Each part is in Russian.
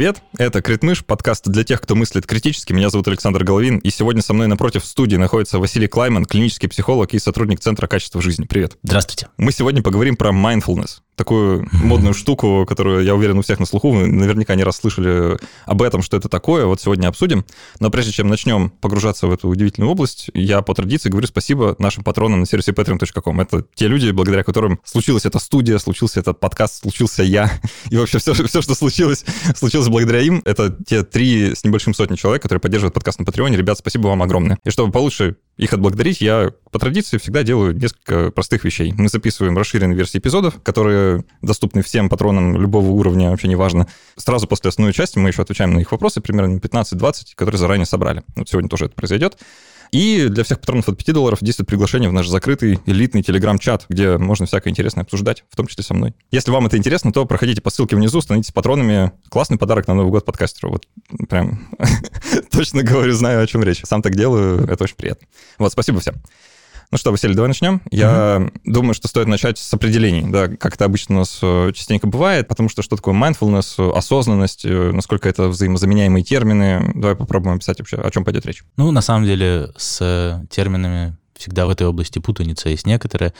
Привет, это Критмыш, подкаст для тех, кто мыслит критически. Меня зовут Александр Головин, и сегодня со мной напротив в студии находится Василий Клайман, клинический психолог и сотрудник Центра качества жизни. Привет. Здравствуйте. Мы сегодня поговорим про mindfulness такую модную штуку, которую, я уверен, у всех на слуху. Вы наверняка не раз слышали об этом, что это такое. Вот сегодня обсудим. Но прежде чем начнем погружаться в эту удивительную область, я по традиции говорю спасибо нашим патронам на сервисе patreon.com. Это те люди, благодаря которым случилась эта студия, случился этот подкаст, случился я. И вообще все, все что случилось, случилось благодаря им. Это те три с небольшим сотни человек, которые поддерживают подкаст на Патреоне. Ребят, спасибо вам огромное. И чтобы получше их отблагодарить, я по традиции всегда делаю несколько простых вещей. Мы записываем расширенные версии эпизодов, которые доступны всем патронам любого уровня, вообще неважно. Сразу после основной части мы еще отвечаем на их вопросы, примерно 15-20, которые заранее собрали. Вот сегодня тоже это произойдет. И для всех патронов от 5 долларов действует приглашение в наш закрытый элитный телеграм-чат, где можно всякое интересное обсуждать, в том числе со мной. Если вам это интересно, то проходите по ссылке внизу, становитесь патронами. Классный подарок на Новый год подкастеру. Вот прям точно говорю, знаю, о чем речь. Сам так делаю, это очень приятно. Вот, спасибо всем. Ну что, Василий, давай начнем. Я угу. думаю, что стоит начать с определений, да, как это обычно у нас э, частенько бывает, потому что что такое mindfulness, осознанность, э, насколько это взаимозаменяемые термины. Давай попробуем описать вообще, о чем пойдет речь. Ну, на самом деле, с терминами всегда в этой области путаница есть некоторые,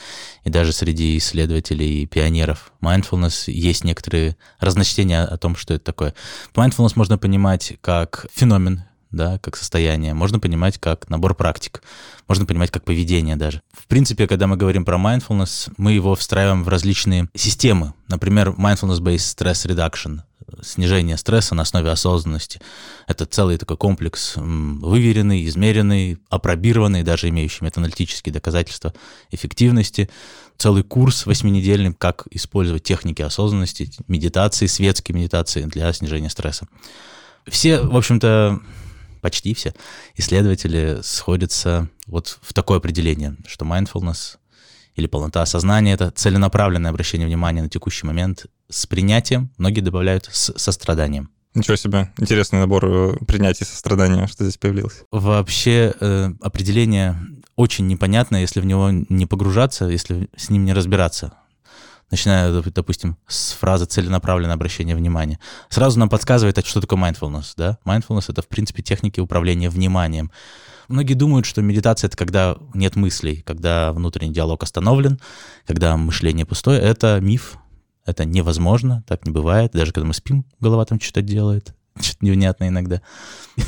и даже среди исследователей и пионеров mindfulness есть некоторые разночтения о том, что это такое. Mindfulness можно понимать как феномен, да, как состояние, можно понимать как набор практик, можно понимать как поведение даже. В принципе, когда мы говорим про mindfulness, мы его встраиваем в различные системы. Например, mindfulness-based stress reduction, снижение стресса на основе осознанности. Это целый такой комплекс, выверенный, измеренный, опробированный, даже имеющий метааналитические доказательства эффективности. Целый курс восьминедельный, как использовать техники осознанности, медитации, светские медитации для снижения стресса. Все, в общем-то, почти все исследователи сходятся вот в такое определение, что mindfulness или полнота сознания — это целенаправленное обращение внимания на текущий момент с принятием, многие добавляют с состраданием. Ничего себе, интересный набор э, принятия сострадания, что здесь появилось. Вообще э, определение очень непонятно, если в него не погружаться, если с ним не разбираться начиная, допустим, с фразы «целенаправленное обращение внимания», сразу нам подсказывает, что такое mindfulness, да? Mindfulness — это, в принципе, техники управления вниманием. Многие думают, что медитация — это когда нет мыслей, когда внутренний диалог остановлен, когда мышление пустое. Это миф, это невозможно, так не бывает. Даже когда мы спим, голова там что-то делает, что-то невнятное иногда.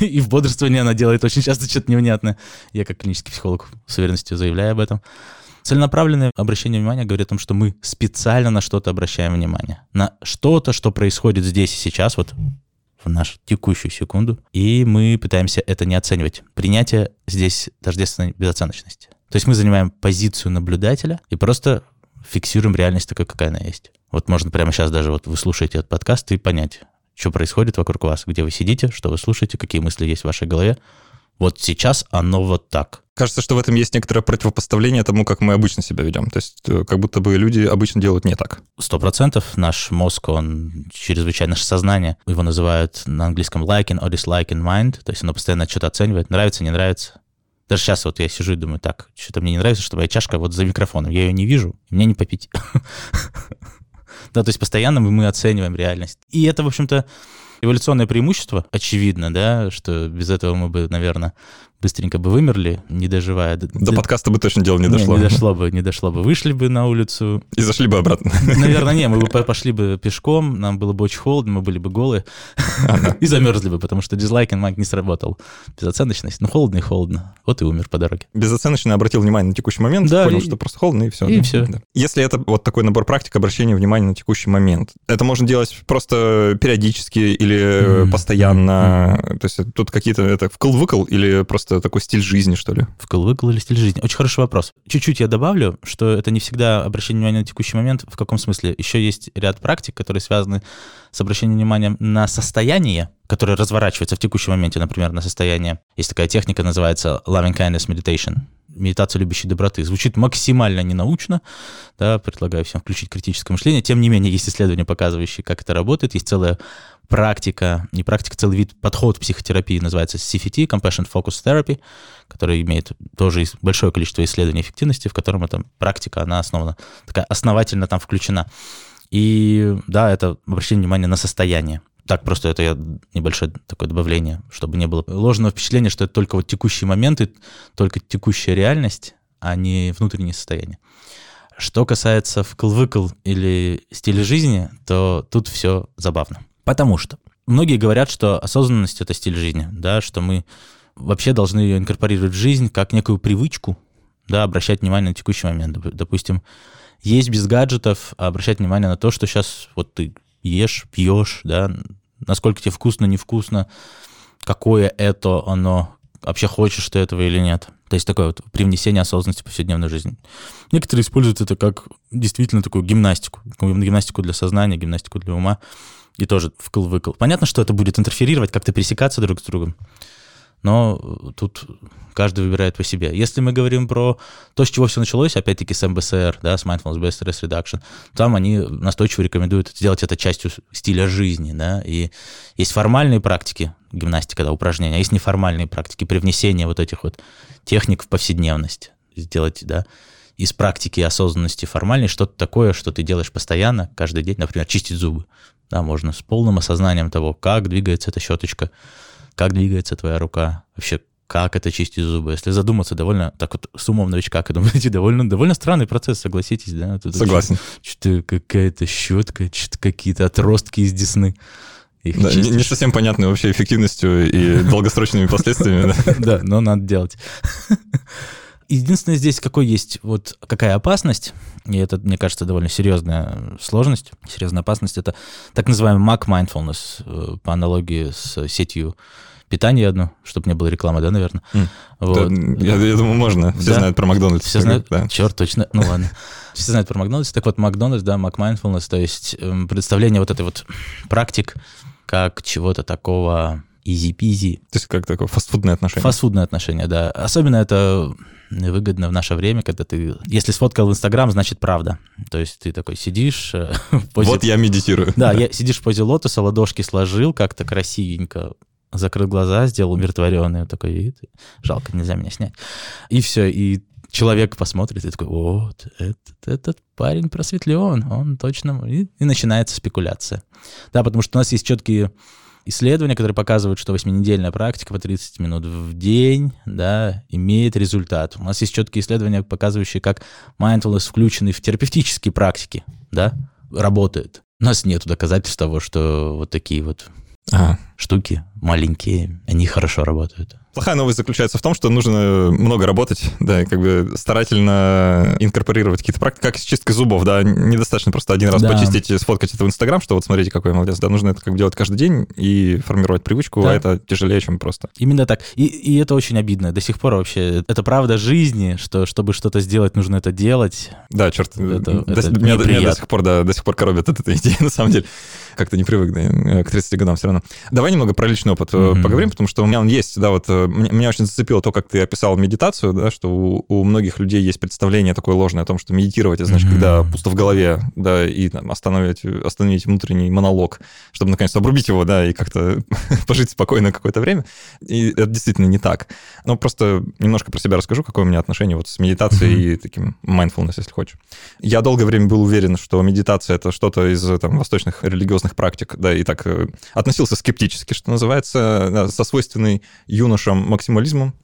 И в бодрствовании она делает очень часто что-то невнятное. Я как клинический психолог с уверенностью заявляю об этом. Целенаправленное обращение внимания говорит о том, что мы специально на что-то обращаем внимание. На что-то, что происходит здесь и сейчас, вот в нашу текущую секунду, и мы пытаемся это не оценивать. Принятие здесь тождественно безоценочности. То есть мы занимаем позицию наблюдателя и просто фиксируем реальность такой, какая она есть. Вот можно прямо сейчас даже вот вы слушаете этот подкаст и понять, что происходит вокруг вас, где вы сидите, что вы слушаете, какие мысли есть в вашей голове. Вот сейчас оно вот так. Кажется, что в этом есть некоторое противопоставление тому, как мы обычно себя ведем. То есть э, как будто бы люди обычно делают не так. Сто процентов. Наш мозг, он чрезвычайно наше сознание. Его называют на английском liking or disliking mind. То есть оно постоянно что-то оценивает. Нравится, не нравится. Даже сейчас вот я сижу и думаю, так, что-то мне не нравится, что моя чашка вот за микрофоном. Я ее не вижу, мне не попить. Да, то есть постоянно мы оцениваем реальность. И это, в общем-то, эволюционное преимущество, очевидно, да, что без этого мы бы, наверное, быстренько бы вымерли, не доживая. До подкаста бы точно дело не дошло. Не, не дошло бы, не дошло бы. Вышли бы на улицу. И зашли бы обратно. Наверное, не, мы бы пошли бы пешком, нам было бы очень холодно, мы были бы голые и замерзли бы, потому что дизлайк маг не сработал. Безоценочность, ну холодно и холодно. Вот и умер по дороге. Безоценочно обратил внимание на текущий момент, да, понял, и... что просто холодно, и все. И да, все. Да. Если это вот такой набор практик обращения внимания на текущий момент, это можно делать просто периодически или mm-hmm. постоянно. Mm-hmm. То есть тут какие-то это вкл-выкл или просто такой стиль жизни что ли? Вкл-выкл или стиль жизни? Очень хороший вопрос. Чуть-чуть я добавлю, что это не всегда обращение внимания на текущий момент. В каком смысле? Еще есть ряд практик, которые связаны с обращением внимания на состояние, которое разворачивается в текущем моменте, например, на состояние. Есть такая техника, называется loving kindness meditation медитация любящей доброты. Звучит максимально ненаучно, да, предлагаю всем включить критическое мышление. Тем не менее, есть исследования, показывающие, как это работает. Есть целая практика, не практика, целый вид, подход психотерапии называется CFT, Compassion Focus Therapy, который имеет тоже большое количество исследований эффективности, в котором эта практика, она основана, такая основательно там включена. И да, это обращение внимания на состояние. Так, просто это я небольшое такое добавление, чтобы не было ложного впечатления, что это только вот текущие моменты, только текущая реальность, а не внутреннее состояние. Что касается вкл-выкл или стиля жизни, то тут все забавно. Потому что многие говорят, что осознанность — это стиль жизни, да, что мы вообще должны ее инкорпорировать в жизнь как некую привычку, да, обращать внимание на текущий момент. Допустим, есть без гаджетов, а обращать внимание на то, что сейчас вот ты ешь, пьешь, да, насколько тебе вкусно, невкусно, какое это оно, вообще хочешь ты этого или нет. То есть такое вот привнесение осознанности в повседневную жизнь. Некоторые используют это как действительно такую гимнастику, гимнастику для сознания, гимнастику для ума, и тоже вкл-выкл. Понятно, что это будет интерферировать, как-то пересекаться друг с другом, но тут каждый выбирает по себе. Если мы говорим про то, с чего все началось, опять-таки с МБСР, да, с Mindfulness Based Stress Reduction, там они настойчиво рекомендуют сделать это частью стиля жизни, да, и есть формальные практики, гимнастика, да, упражнения, а есть неформальные практики привнесения вот этих вот техник в повседневность, сделать, да, из практики осознанности формальной что-то такое, что ты делаешь постоянно, каждый день, например, чистить зубы. Да, можно с полным осознанием того, как двигается эта щеточка, как двигается твоя рука, вообще как это чистить зубы. Если задуматься, довольно, так вот с умом новичка, как думаете, довольно, довольно странный процесс, согласитесь, да? Тут Согласен. Что-то какая-то щетка, что-то какие-то отростки из десны. Их да, не, не совсем понятны вообще эффективностью и долгосрочными последствиями. Да, но надо делать. Единственное здесь какой есть, вот какая опасность, и это, мне кажется, довольно серьезная сложность, серьезная опасность, это так называемый Mac Mindfulness, э, по аналогии с сетью питания одну, чтобы не было рекламы, да, наверное? Mm. Вот. Да, я, я думаю, можно. Все да? знают про Макдональдс. Все знают? Да. Черт, точно. Ну ладно. Все знают про Макдональдс. Так вот, Макдональдс, да, Mindfulness, то есть эм, представление вот этой вот практик как чего-то такого изи-пизи. То есть как такое фастфудное отношение? Фастфудное отношение, да. Особенно это выгодно в наше время, когда ты... Если сфоткал в Инстаграм, значит правда. То есть ты такой сидишь... Э, в позе... Вот я медитирую. Да, я сидишь в позе лотоса, ладошки сложил как-то красивенько, закрыл глаза, сделал умиротворенный, такой вид. Жалко, нельзя меня снять. И все, и человек посмотрит и такой, вот, этот, этот парень просветлен, он точно... И, и начинается спекуляция. Да, потому что у нас есть четкие исследования, которые показывают, что восьминедельная практика по 30 минут в день да, имеет результат. У нас есть четкие исследования, показывающие, как mindfulness, включенный в терапевтические практики, да, работает. У нас нет доказательств того, что вот такие вот ага. штуки маленькие, они хорошо работают. Плохая новость заключается в том, что нужно много работать, да, и как бы старательно инкорпорировать какие-то практики, как с чисткой зубов, да, недостаточно просто один раз да. почистить и сфоткать это в Инстаграм, что вот смотрите, какой я молодец, да, нужно это как бы делать каждый день и формировать привычку, а да. а это тяжелее, чем просто. Именно так. И, и это очень обидно. До сих пор вообще, это правда жизни, что чтобы что-то сделать, нужно это делать. Да, черт, это, до, это меня, меня до сих пор, да, до сих пор коробит от этой идеи, на самом деле. Как-то не привык, да, к 30 годам все равно. Давай немного про личный опыт mm-hmm. поговорим, потому что у меня он есть, да, вот э, меня очень зацепило то, как ты описал медитацию, да, что у, у многих людей есть представление такое ложное о том, что медитировать, это значит, mm-hmm. когда пусто в голове, да, и там, остановить, остановить внутренний монолог, чтобы наконец-то обрубить его, да, и как-то пожить спокойно какое-то время. И это действительно не так. Но просто немножко про себя расскажу, какое у меня отношение вот с медитацией mm-hmm. и таким mindfulness, если хочешь. Я долгое время был уверен, что медитация — это что-то из там, восточных религиозных практик, да, и так э, относился скептически, что называется, да, со свойственной юношам максимализмом,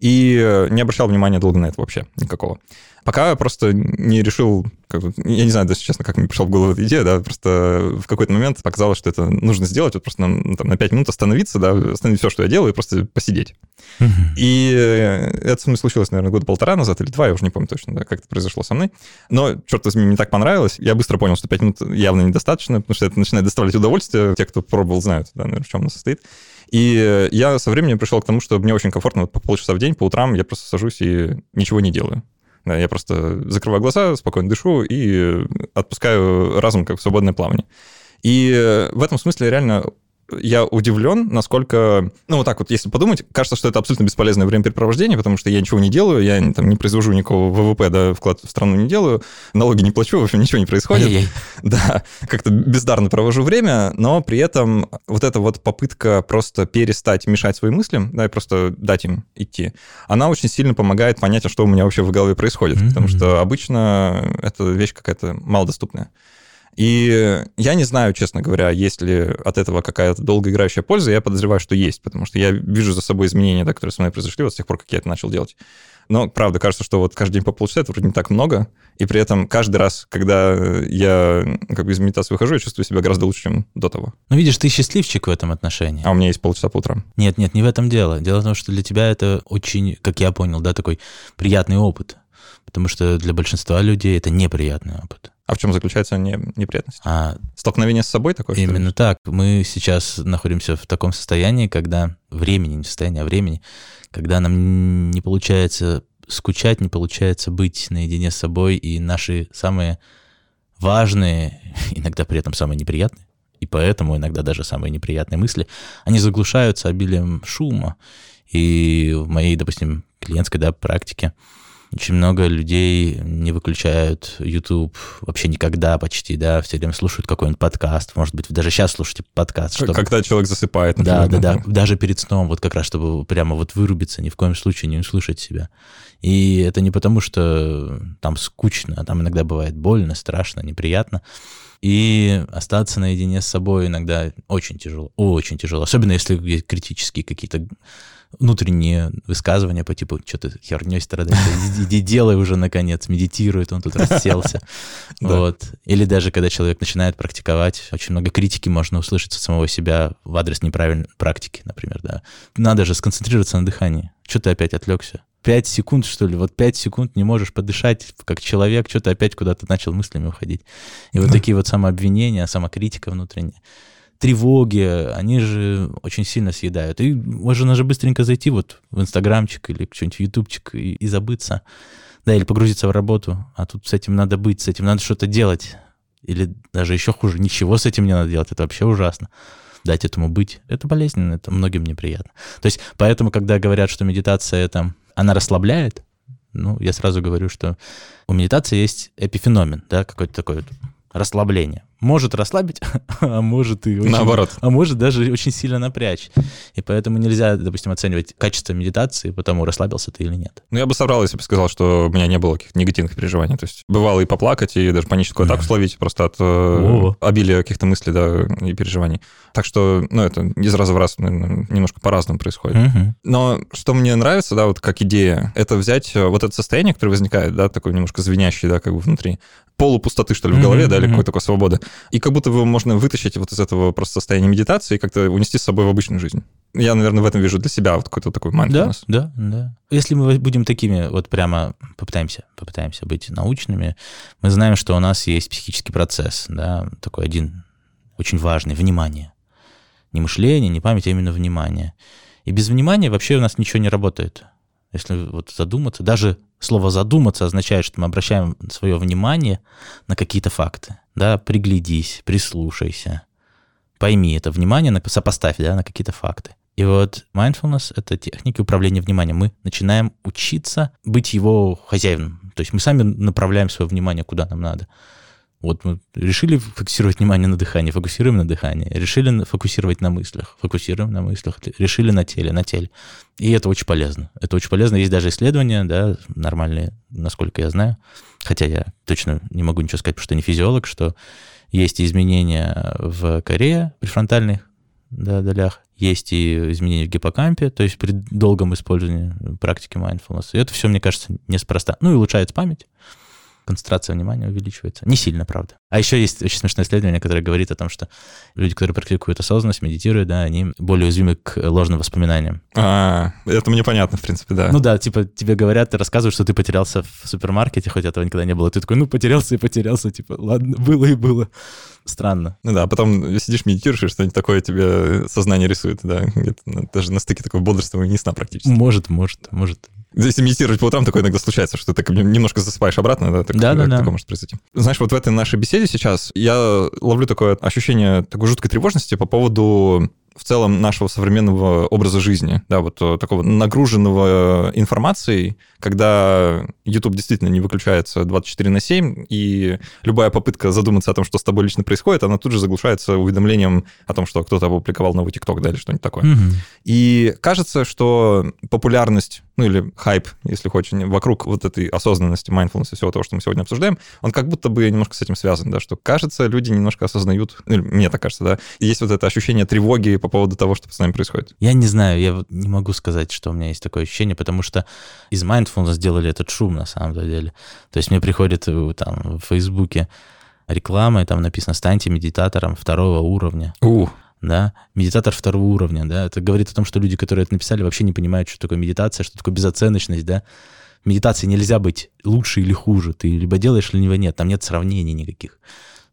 и э, не обращал внимания долго на это вообще никакого. Пока просто не решил, как, я не знаю даже честно, как мне пришел в голову эта идея, да, просто в какой-то момент показалось, что это нужно сделать, вот просто на, там, на 5 минут остановиться, да, остановить все, что я делаю, и просто посидеть. Uh-huh. И э, это со мной случилось, наверное, года полтора назад или два, я уже не помню точно, да, как это произошло со мной. Но, черт возьми, мне так понравилось. Я быстро понял, что 5 минут явно недостаточно, потому что это начинает доставлять удовольствие. Те, кто пробовал, знают, да, наверное, в чем оно состоит. И я со временем пришел к тому, что мне очень комфортно вот по полчаса в день, по утрам я просто сажусь и ничего не делаю. Да, я просто закрываю глаза, спокойно дышу и отпускаю разум как в свободное плавание. И в этом смысле реально я удивлен, насколько, ну вот так вот, если подумать, кажется, что это абсолютно бесполезное времяпрепровождение, потому что я ничего не делаю, я там не произвожу никакого ВВП, да, вклад в страну не делаю, налоги не плачу, в общем, ничего не происходит. Ай-яй. Да, как-то бездарно провожу время, но при этом вот эта вот попытка просто перестать мешать своим мыслям, да, и просто дать им идти, она очень сильно помогает понять, а что у меня вообще в голове происходит, mm-hmm. потому что обычно эта вещь какая-то малодоступная. И я не знаю, честно говоря, есть ли от этого какая-то долгоиграющая польза. Я подозреваю, что есть, потому что я вижу за собой изменения, да, которые со мной произошли вот с тех пор, как я это начал делать. Но, правда, кажется, что вот каждый день по полчаса это вроде не так много, и при этом каждый раз, когда я как бы из медитации выхожу, я чувствую себя гораздо лучше, чем до того. Ну, видишь, ты счастливчик в этом отношении. А у меня есть полчаса по утрам. Нет, нет, не в этом дело. Дело в том, что для тебя это очень, как я понял, да, такой приятный опыт. Потому что для большинства людей это неприятный опыт. А в чем заключается не, неприятность? А, Столкновение с собой такое? Именно так. Мы сейчас находимся в таком состоянии, когда времени, не состояние, а времени, когда нам не получается скучать, не получается быть наедине с собой, и наши самые важные, иногда при этом самые неприятные, и поэтому иногда даже самые неприятные мысли, они заглушаются обилием шума. И в моей, допустим, клиентской да, практике очень много людей не выключают YouTube вообще никогда почти, да, все время слушают какой-нибудь подкаст, может быть, даже сейчас слушаете подкаст. Чтобы... Когда человек засыпает, например. Да, да, да, даже перед сном, вот как раз, чтобы прямо вот вырубиться, ни в коем случае не услышать себя. И это не потому, что там скучно, а там иногда бывает больно, страшно, неприятно. И остаться наедине с собой иногда очень тяжело, очень тяжело. Особенно если критические какие-то внутренние высказывания по типу, что ты херней страдаешь, иди делай уже наконец, медитирует, он тут расселся. Вот. Или даже когда человек начинает практиковать, очень много критики можно услышать от самого себя в адрес неправильной практики, например, да. Надо же сконцентрироваться на дыхании. Что ты опять отвлекся? Пять секунд, что ли, вот пять секунд не можешь подышать, как человек, что-то опять куда-то начал мыслями уходить. И вот такие вот самообвинения, самокритика внутренняя тревоги, они же очень сильно съедают. И можно же быстренько зайти вот в Инстаграмчик или что-нибудь в Ютубчик и, и забыться. Да, или погрузиться в работу. А тут с этим надо быть, с этим надо что-то делать. Или даже еще хуже, ничего с этим не надо делать. Это вообще ужасно. Дать этому быть. Это болезненно, это многим неприятно. То есть поэтому, когда говорят, что медитация это, она расслабляет, ну, я сразу говорю, что у медитации есть эпифеномен, да, какой-то такой вот расслабление может расслабить, а может и очень, наоборот, а может даже очень сильно напрячь. И поэтому нельзя, допустим, оценивать качество медитации, потому расслабился ты или нет. Ну я бы соврал, если бы сказал, что у меня не было каких-то негативных переживаний. То есть бывало и поплакать, и даже паническую атаку словить просто от О. обилия каких-то мыслей, да, и переживаний. Так что, ну это из раза в раз наверное, немножко по-разному происходит. Угу. Но что мне нравится, да, вот как идея, это взять вот это состояние, которое возникает, да, такое немножко звенящее, да, как бы внутри, полупустоты, что ли, в голове, mm-hmm. да, или какой-то такой свободы. И как будто бы можно вытащить вот из этого просто состояния медитации и как-то унести с собой в обычную жизнь. Я, наверное, в этом вижу для себя вот какой-то такой mindfulness. Да, да, да. Если мы будем такими, вот прямо попытаемся, попытаемся быть научными, мы знаем, что у нас есть психический процесс, да, такой один очень важный, внимание. Не мышление, не память, а именно внимание. И без внимания вообще у нас ничего не работает. Если вот задуматься, даже слово «задуматься» означает, что мы обращаем свое внимание на какие-то факты. Да, приглядись, прислушайся, пойми это внимание, сопоставь да, на какие-то факты. И вот mindfulness — это техники управления вниманием. Мы начинаем учиться быть его хозяином. То есть мы сами направляем свое внимание куда нам надо. Вот мы решили фокусировать внимание на дыхании, фокусируем на дыхании. Решили фокусировать на мыслях, фокусируем на мыслях. Решили на теле, на теле. И это очень полезно. Это очень полезно. Есть даже исследования, да, нормальные, насколько я знаю. Хотя я точно не могу ничего сказать, потому что не физиолог, что есть изменения в коре префронтальных да, долях, есть и изменения в гиппокампе, то есть при долгом использовании практики mindfulness. И это все, мне кажется, неспроста. Ну и улучшается память концентрация внимания увеличивается. Не сильно, правда. А еще есть очень смешное исследование, которое говорит о том, что люди, которые практикуют осознанность, медитируют, да, они более уязвимы к ложным воспоминаниям. А, это мне понятно, в принципе, да. Ну да, типа тебе говорят, ты рассказываешь, что ты потерялся в супермаркете, хоть этого никогда не было. Ты такой, ну, потерялся и потерялся, типа, ладно, было и было. Странно. Ну да, а потом сидишь, медитируешь, и что-нибудь такое тебе сознание рисует, да, даже на стыке такого бодрствования не сна практически. Может, может, может. Если медитировать по утрам, такое иногда случается, что ты немножко засыпаешь обратно, да, так, да, да, да. такое может произойти. Знаешь, вот в этой нашей беседе сейчас я ловлю такое ощущение такой жуткой тревожности по поводу в целом нашего современного образа жизни, да, вот э, такого нагруженного информацией, когда YouTube действительно не выключается 24 на 7, и любая попытка задуматься о том, что с тобой лично происходит, она тут же заглушается уведомлением о том, что кто-то опубликовал новый ТикТок, да, или что-нибудь такое. Угу. И кажется, что популярность ну или хайп, если хочешь, вокруг вот этой осознанности, mindfulness и всего того, что мы сегодня обсуждаем, он как будто бы немножко с этим связан, да, что кажется, люди немножко осознают, ну, мне так кажется, да, есть вот это ощущение тревоги по поводу того, что с нами происходит. Я не знаю, я вот не могу сказать, что у меня есть такое ощущение, потому что из mindfulness сделали этот шум на самом деле. То есть мне приходит э, там в Фейсбуке реклама, и там написано «Станьте медитатором второго уровня». У да, медитатор второго уровня, да, это говорит о том, что люди, которые это написали, вообще не понимают, что такое медитация, что такое безоценочность, да. В медитации нельзя быть лучше или хуже, ты либо делаешь, либо нет, там нет сравнений никаких.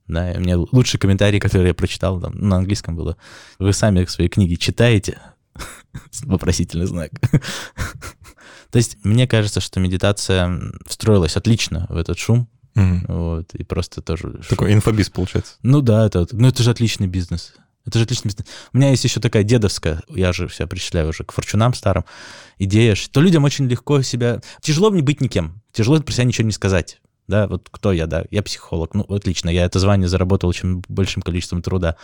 Да, у меня лучший комментарий, который я прочитал, там, на английском было, вы сами свои книги читаете, вопросительный знак. То есть мне кажется, что медитация встроилась отлично в этот шум, вот, и просто тоже... Такой инфобиз получается. Ну да, это, ну это же отличный бизнес. Это же бизнес. У меня есть еще такая дедовская, я же себя причисляю уже к форчунам старым, идея, что людям очень легко себя... Тяжело мне быть никем, тяжело про себя ничего не сказать. Да, вот кто я, да, я психолог, ну, отлично, я это звание заработал очень большим количеством труда.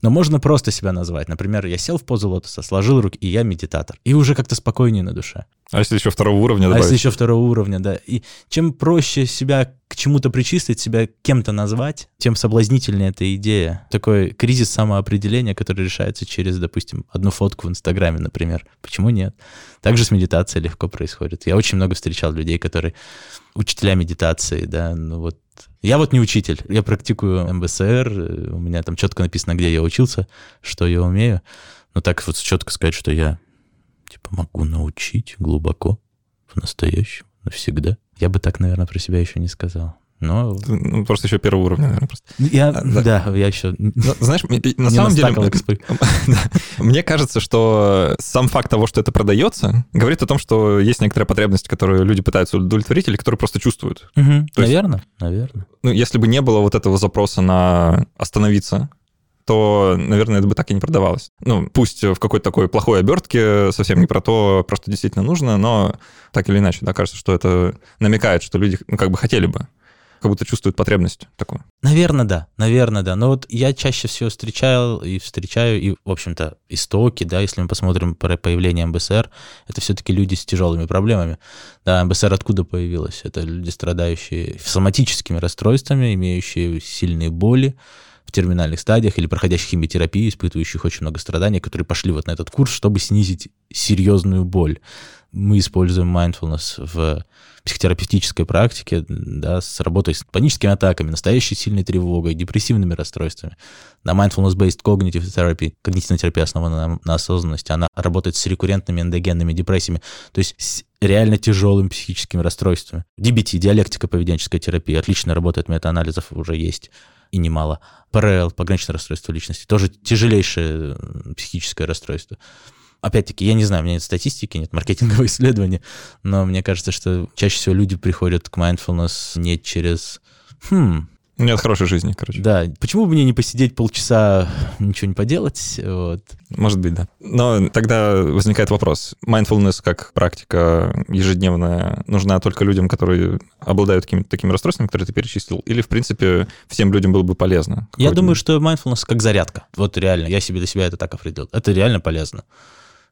Но можно просто себя назвать. Например, я сел в позу лотоса, сложил руки, и я медитатор. И уже как-то спокойнее на душе. А если еще второго уровня добавить? А если еще второго уровня, да. И чем проще себя к чему-то причислить, себя кем-то назвать, тем соблазнительнее эта идея. Такой кризис самоопределения, который решается через, допустим, одну фотку в Инстаграме, например. Почему нет? Также с медитацией легко происходит. Я очень много встречал людей, которые учителя медитации, да, ну вот я вот не учитель, я практикую МБСР, у меня там четко написано, где я учился, что я умею. Но так вот четко сказать, что я типа могу научить глубоко, по-настоящему, навсегда. Я бы так, наверное, про себя еще не сказал. Но... Ну, просто еще первого уровня, наверное, просто. Я, а, да. да, я еще... Но, знаешь, на самом деле... Мне кажется, что сам факт того, что это продается, говорит о том, что есть некоторая потребность, которую люди пытаются удовлетворить или которую просто чувствуют. Наверное, наверное. Ну, если бы не было вот этого запроса на остановиться, то, наверное, это бы так и не продавалось. Ну, пусть в какой-то такой плохой обертке, совсем не про то, просто действительно нужно, но так или иначе, да, кажется, что это намекает, что люди, ну, как бы хотели бы как будто чувствуют потребность такую. Наверное, да, наверное, да. Но вот я чаще всего встречал и встречаю, и, в общем-то, истоки, да, если мы посмотрим про появление МБСР, это все-таки люди с тяжелыми проблемами. Да, МБСР откуда появилась? Это люди, страдающие соматическими расстройствами, имеющие сильные боли, в терминальных стадиях или проходящих химиотерапию, испытывающих очень много страданий, которые пошли вот на этот курс, чтобы снизить серьезную боль. Мы используем mindfulness в психотерапевтической практике, да, с работой с паническими атаками, настоящей сильной тревогой, депрессивными расстройствами. На mindfulness-based cognitive therapy, когнитивная терапия основана на, на осознанности, она работает с рекуррентными эндогенными депрессиями, то есть с реально тяжелыми психическими расстройствами. DBT, диалектика поведенческая терапия, отлично работает, метаанализов уже есть и немало. ПРЛ, пограничное расстройство личности, тоже тяжелейшее психическое расстройство опять-таки, я не знаю, у меня нет статистики, нет маркетингового исследования, но мне кажется, что чаще всего люди приходят к mindfulness не через... Хм, нет хорошей жизни, короче. Да. Почему бы мне не посидеть полчаса, ничего не поделать? Вот. Может быть, да. Но тогда возникает вопрос. Mindfulness как практика ежедневная нужна только людям, которые обладают какими-то такими расстройствами, которые ты перечислил? Или, в принципе, всем людям было бы полезно? Я думаю, что mindfulness как зарядка. Вот реально, я себе для себя это так определил. Это реально полезно.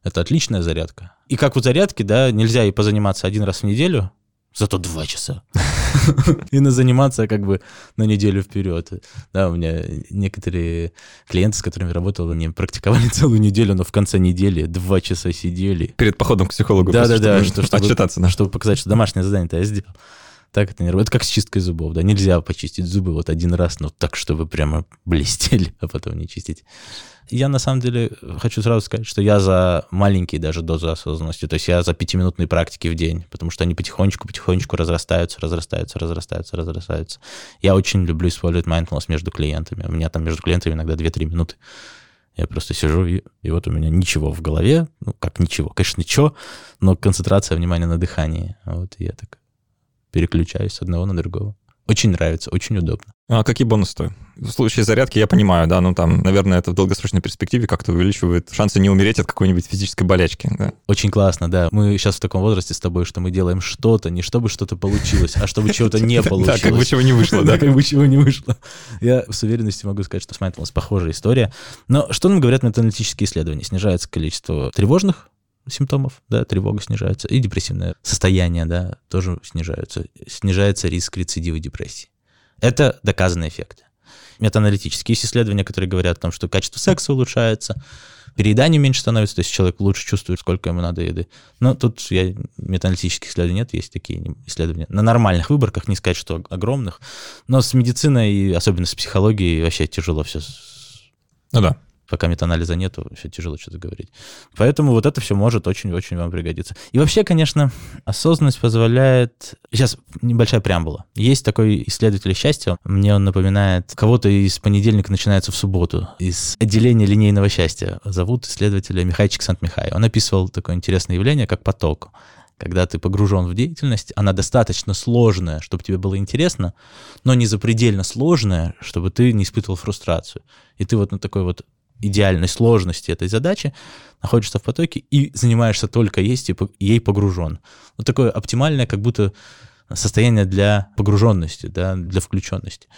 Это отличная зарядка. И как в зарядке, да, нельзя и позаниматься один раз в неделю, зато два часа. И на заниматься как бы на неделю вперед. Да, у меня некоторые клиенты, с которыми работал, они практиковали целую неделю, но в конце недели два часа сидели. Перед походом к психологу. Да-да-да, чтобы, чтобы показать, что домашнее задание-то я сделал. Так это не работает. Это как с чисткой зубов, да. Нельзя почистить зубы вот один раз, но так, чтобы прямо блестели, а потом не чистить. Я на самом деле хочу сразу сказать, что я за маленькие даже дозы осознанности, то есть я за пятиминутные практики в день, потому что они потихонечку-потихонечку разрастаются, разрастаются, разрастаются, разрастаются. Я очень люблю использовать mindfulness между клиентами. У меня там между клиентами иногда 2-3 минуты. Я просто сижу, и, и вот у меня ничего в голове, ну, как ничего, конечно, ничего, но концентрация внимания на дыхании. Вот и я так переключаюсь с одного на другого. Очень нравится, очень удобно. А какие бонусы? В случае зарядки я понимаю, да, ну там, наверное, это в долгосрочной перспективе как-то увеличивает шансы не умереть от какой-нибудь физической болячки. Да. Очень классно, да. Мы сейчас в таком возрасте с тобой, что мы делаем что-то, не чтобы что-то получилось, а чтобы чего-то не получилось. Да, как бы чего не вышло, да. как бы чего не вышло. Я с уверенностью могу сказать, что с Mindfulness похожая история. Но что нам говорят метааналитические исследования? Снижается количество тревожных симптомов, да, тревога снижается, и депрессивное состояние, да, тоже снижаются. Снижается риск рецидива депрессии. Это доказанный эффект. Метааналитические есть исследования, которые говорят о том, что качество секса улучшается, переедание меньше становится, то есть человек лучше чувствует, сколько ему надо еды. Но тут я, метааналитических исследований нет, есть такие исследования. На нормальных выборках, не сказать, что огромных, но с медициной особенно с психологией вообще тяжело все. Ну да пока метаанализа нету, все тяжело что-то говорить. Поэтому вот это все может очень-очень вам пригодиться. И вообще, конечно, осознанность позволяет... Сейчас небольшая преамбула. Есть такой исследователь счастья, мне он напоминает, кого-то из понедельника начинается в субботу, из отделения линейного счастья. Зовут исследователя Михайчик Сант-Михай. Он описывал такое интересное явление, как поток когда ты погружен в деятельность, она достаточно сложная, чтобы тебе было интересно, но не запредельно сложная, чтобы ты не испытывал фрустрацию. И ты вот на такой вот идеальной сложности этой задачи, находишься в потоке и занимаешься только есть и ей погружен. Вот такое оптимальное, как будто состояние для погруженности, да, для включенности.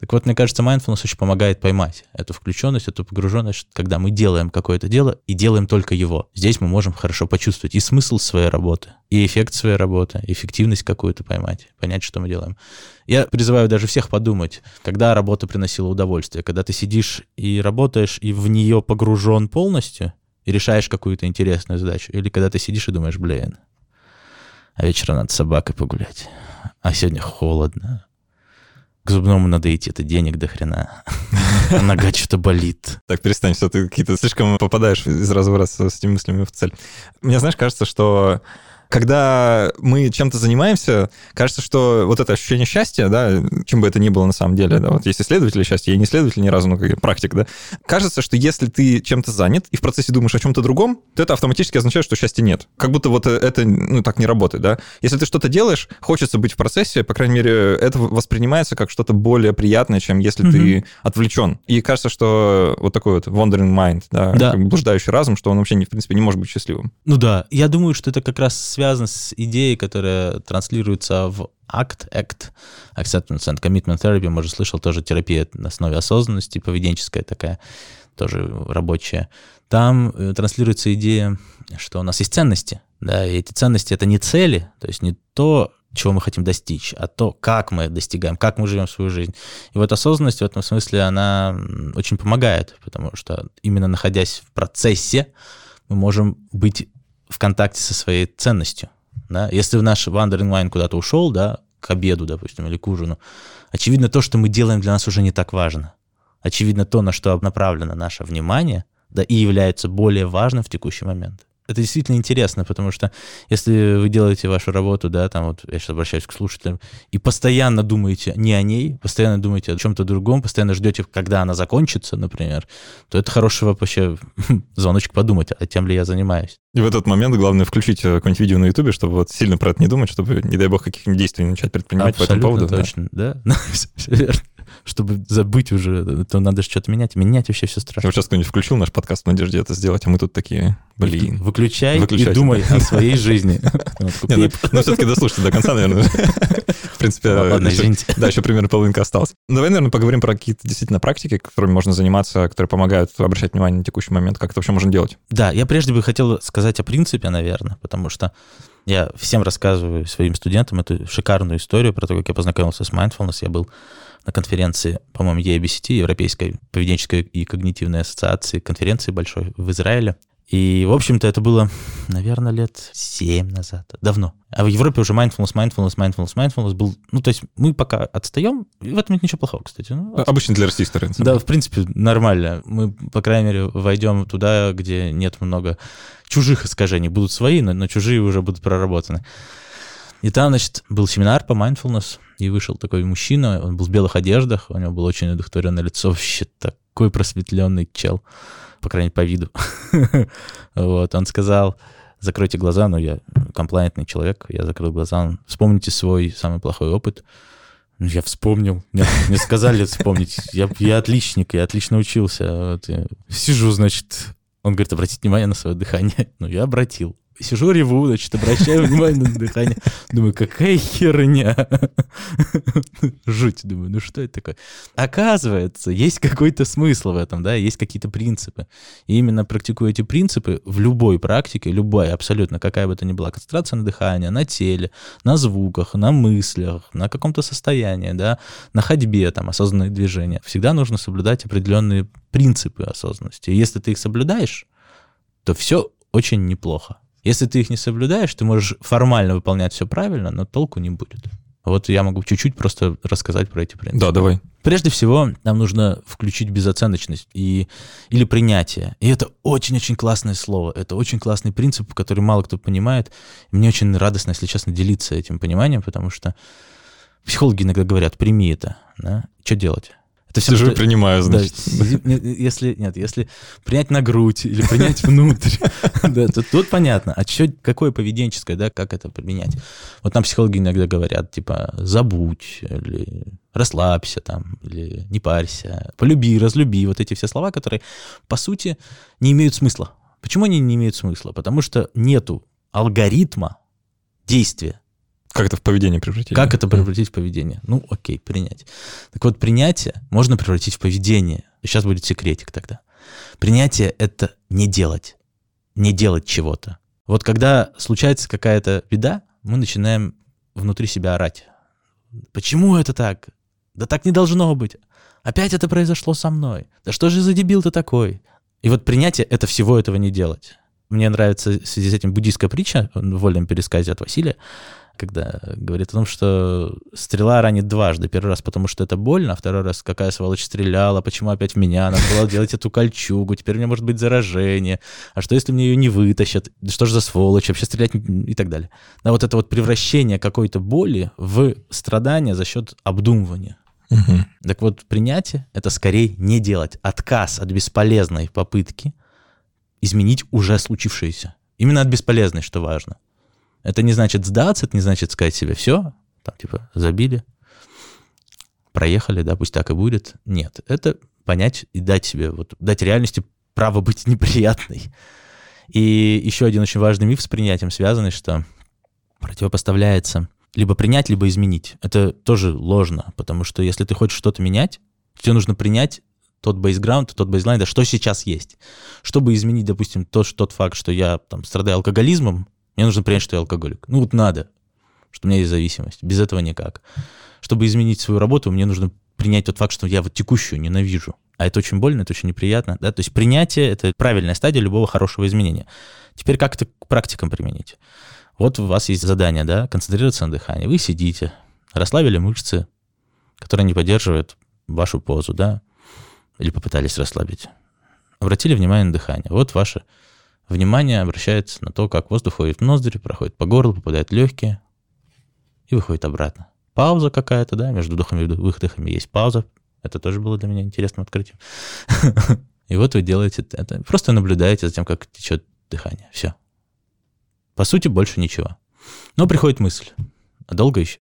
Так вот, мне кажется, mindfulness очень помогает поймать эту включенность, эту погруженность, когда мы делаем какое-то дело и делаем только его. Здесь мы можем хорошо почувствовать и смысл своей работы, и эффект своей работы, эффективность какую-то поймать, понять, что мы делаем. Я призываю даже всех подумать, когда работа приносила удовольствие, когда ты сидишь и работаешь, и в нее погружен полностью, и решаешь какую-то интересную задачу, или когда ты сидишь и думаешь, блин, а вечером надо с собакой погулять, а сегодня холодно, к зубному надо идти, это денег до хрена. Нога что-то болит. Так, перестань, что ты какие-то слишком попадаешь из раза в раз с этими мыслями в цель. Мне, знаешь, кажется, что когда мы чем-то занимаемся, кажется, что вот это ощущение счастья, да, чем бы это ни было на самом деле, да, вот есть исследователи счастья, я не исследователь ни разу, но как практик, да, кажется, что если ты чем-то занят и в процессе думаешь о чем-то другом, то это автоматически означает, что счастья нет. Как будто вот это, ну, так не работает, да. Если ты что-то делаешь, хочется быть в процессе, по крайней мере, это воспринимается как что-то более приятное, чем если mm-hmm. ты отвлечен. И кажется, что вот такой вот wandering mind, да, да. блуждающий разум, что он вообще, не, в принципе, не может быть счастливым. Ну да, я думаю, что это как раз связано с идеей, которая транслируется в ACT, ACT, Acceptance and Commitment Therapy, может, слышал, тоже терапия на основе осознанности, поведенческая такая, тоже рабочая. Там э, транслируется идея, что у нас есть ценности, да, и эти ценности — это не цели, то есть не то, чего мы хотим достичь, а то, как мы достигаем, как мы живем свою жизнь. И вот осознанность в этом смысле, она очень помогает, потому что именно находясь в процессе, мы можем быть в контакте со своей ценностью. Да? Если наш wandering mind куда-то ушел, да, к обеду, допустим, или к ужину, очевидно, то, что мы делаем, для нас уже не так важно. Очевидно, то, на что направлено наше внимание, да, и является более важным в текущий момент это действительно интересно, потому что если вы делаете вашу работу, да, там вот я сейчас обращаюсь к слушателям, и постоянно думаете не о ней, постоянно думаете о чем-то другом, постоянно ждете, когда она закончится, например, то это хороший вообще звоночек подумать, а тем ли я занимаюсь. И в этот момент главное включить э, какое-нибудь видео на Ютубе, чтобы вот сильно про это не думать, чтобы, не дай бог, каких-нибудь действий начать предпринимать Абсолютно по этому поводу. точно, да, да? Чтобы забыть уже, то надо что-то менять. Менять вообще все страшно. Вот сейчас кто-нибудь включил наш подкаст в надежде это сделать, а мы тут такие, блин. Выключай и думай о своей жизни. Ну, но все-таки дослушайте до конца, наверное. В принципе, да, еще примерно половинка осталась. Давай, наверное, поговорим про какие-то действительно практики, которыми можно заниматься, которые помогают обращать внимание на текущий момент, как это вообще можно делать. Да, я прежде бы хотел сказать о принципе, наверное, потому что я всем рассказываю своим студентам эту шикарную историю про то, как я познакомился с mindfulness. Я был на конференции, по-моему, EABCT, Европейской поведенческой и когнитивной ассоциации, конференции большой в Израиле. И, в общем-то, это было, наверное, лет 7 назад, давно. А в Европе уже mindfulness, mindfulness, mindfulness, mindfulness был... Ну, то есть мы пока отстаем, и в этом нет ничего плохого, кстати. Ну, Обычно для российской рынка. Да, в принципе, нормально. Мы, по крайней мере, войдем туда, где нет много чужих искажений. Будут свои, но, но чужие уже будут проработаны. И там, значит, был семинар по mindfulness, и вышел такой мужчина, он был в белых одеждах, у него было очень одухотворенное лицо, вообще такой просветленный чел, по крайней мере, по виду. вот, он сказал, закройте глаза, ну, я комплайентный человек, я закрыл глаза, вспомните свой самый плохой опыт, ну, я вспомнил. Мне, мне сказали вспомнить. Я, отличник, я отлично учился. Сижу, значит. Он говорит, обратите внимание на свое дыхание. Ну, я обратил. Сижу, реву, значит, обращаю внимание на дыхание. Думаю, какая херня. Жуть, думаю, ну что это такое? Оказывается, есть какой-то смысл в этом, да, есть какие-то принципы. И именно практикуя эти принципы в любой практике, любая абсолютно, какая бы то ни была концентрация на дыхании, на теле, на звуках, на мыслях, на каком-то состоянии, да, на ходьбе, там, осознанные движения, всегда нужно соблюдать определенные принципы осознанности. И если ты их соблюдаешь, то все очень неплохо. Если ты их не соблюдаешь, ты можешь формально выполнять все правильно, но толку не будет. Вот я могу чуть-чуть просто рассказать про эти принципы. Да, давай. Прежде всего, нам нужно включить безоценочность и, или принятие. И это очень-очень классное слово. Это очень классный принцип, который мало кто понимает. И мне очень радостно, если честно, делиться этим пониманием, потому что психологи иногда говорят, прими это. Да? Что делать? Это все, Сижу что... принимаю, значит. Да, если, нет, если принять на грудь или принять внутрь, да, то тут понятно. А что, какое поведенческое, да, как это применять? Вот нам психологи иногда говорят, типа, забудь, или расслабься там, или не парься, полюби, разлюби, вот эти все слова, которые, по сути, не имеют смысла. Почему они не имеют смысла? Потому что нету алгоритма действия как это в поведение превратить? Как это превратить в поведение? Ну, окей, принять. Так вот, принятие можно превратить в поведение. Сейчас будет секретик тогда. Принятие — это не делать. Не делать чего-то. Вот когда случается какая-то беда, мы начинаем внутри себя орать. Почему это так? Да так не должно быть. Опять это произошло со мной. Да что же за дебил ты такой? И вот принятие — это всего этого не делать. Мне нравится в связи с этим буддийская притча в вольном пересказе от Василия, когда говорит о том, что стрела ранит дважды. Первый раз, потому что это больно, а второй раз, какая сволочь стреляла, почему опять в меня, надо было делать эту кольчугу, теперь у меня может быть заражение, а что, если мне ее не вытащат, что же за сволочь, вообще стрелять и так далее. Да, вот это вот превращение какой-то боли в страдание за счет обдумывания. Угу. Так вот, принятие — это скорее не делать, отказ от бесполезной попытки изменить уже случившееся. Именно от бесполезной, что важно. Это не значит сдаться, это не значит сказать себе все, там типа забили, проехали, да, пусть так и будет. Нет, это понять и дать себе, вот дать реальности право быть неприятной. И еще один очень важный миф с принятием связанный, что противопоставляется либо принять, либо изменить. Это тоже ложно, потому что если ты хочешь что-то менять, тебе нужно принять тот бейсграунд, тот бейслайн, да, что сейчас есть. Чтобы изменить, допустим, тот, тот факт, что я там страдаю алкоголизмом, мне нужно принять, что я алкоголик. Ну вот надо, что у меня есть зависимость. Без этого никак. Чтобы изменить свою работу, мне нужно принять тот факт, что я вот текущую ненавижу. А это очень больно, это очень неприятно. Да? То есть принятие — это правильная стадия любого хорошего изменения. Теперь как это к практикам применить? Вот у вас есть задание, да, концентрироваться на дыхании. Вы сидите, расслабили мышцы, которые не поддерживают вашу позу, да, или попытались расслабить. Обратили внимание на дыхание. Вот ваше внимание обращается на то, как воздух входит в ноздри, проходит по горлу, попадает в легкие и выходит обратно. Пауза какая-то, да, между вдохами и выдохами есть пауза. Это тоже было для меня интересным открытием. И вот вы делаете это. Просто наблюдаете за тем, как течет дыхание. Все. По сути, больше ничего. Но приходит мысль. А долго еще?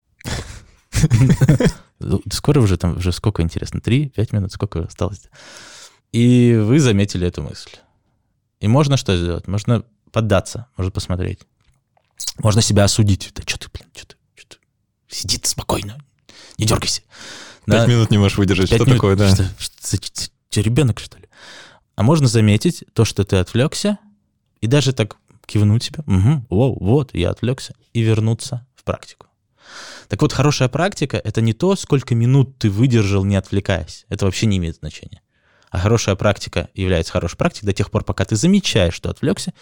Скоро уже там, уже сколько интересно? Три, пять минут, сколько осталось? И вы заметили эту мысль. И можно что сделать? Можно поддаться, можно посмотреть. Можно себя осудить. Да что ты, блин, что ты, что ты? Сиди ты спокойно, не дергайся. Пять да? минут не можешь выдержать. Что минут, такое, да? Что, что, что, что, ребенок, что ли? А можно заметить то, что ты отвлекся, и даже так кивнуть себе. Угу, воу, вот, я отвлекся, и вернуться в практику. Так вот, хорошая практика — это не то, сколько минут ты выдержал, не отвлекаясь. Это вообще не имеет значения. А хорошая практика является хорошей практикой до тех пор, пока ты замечаешь, что отвлекся,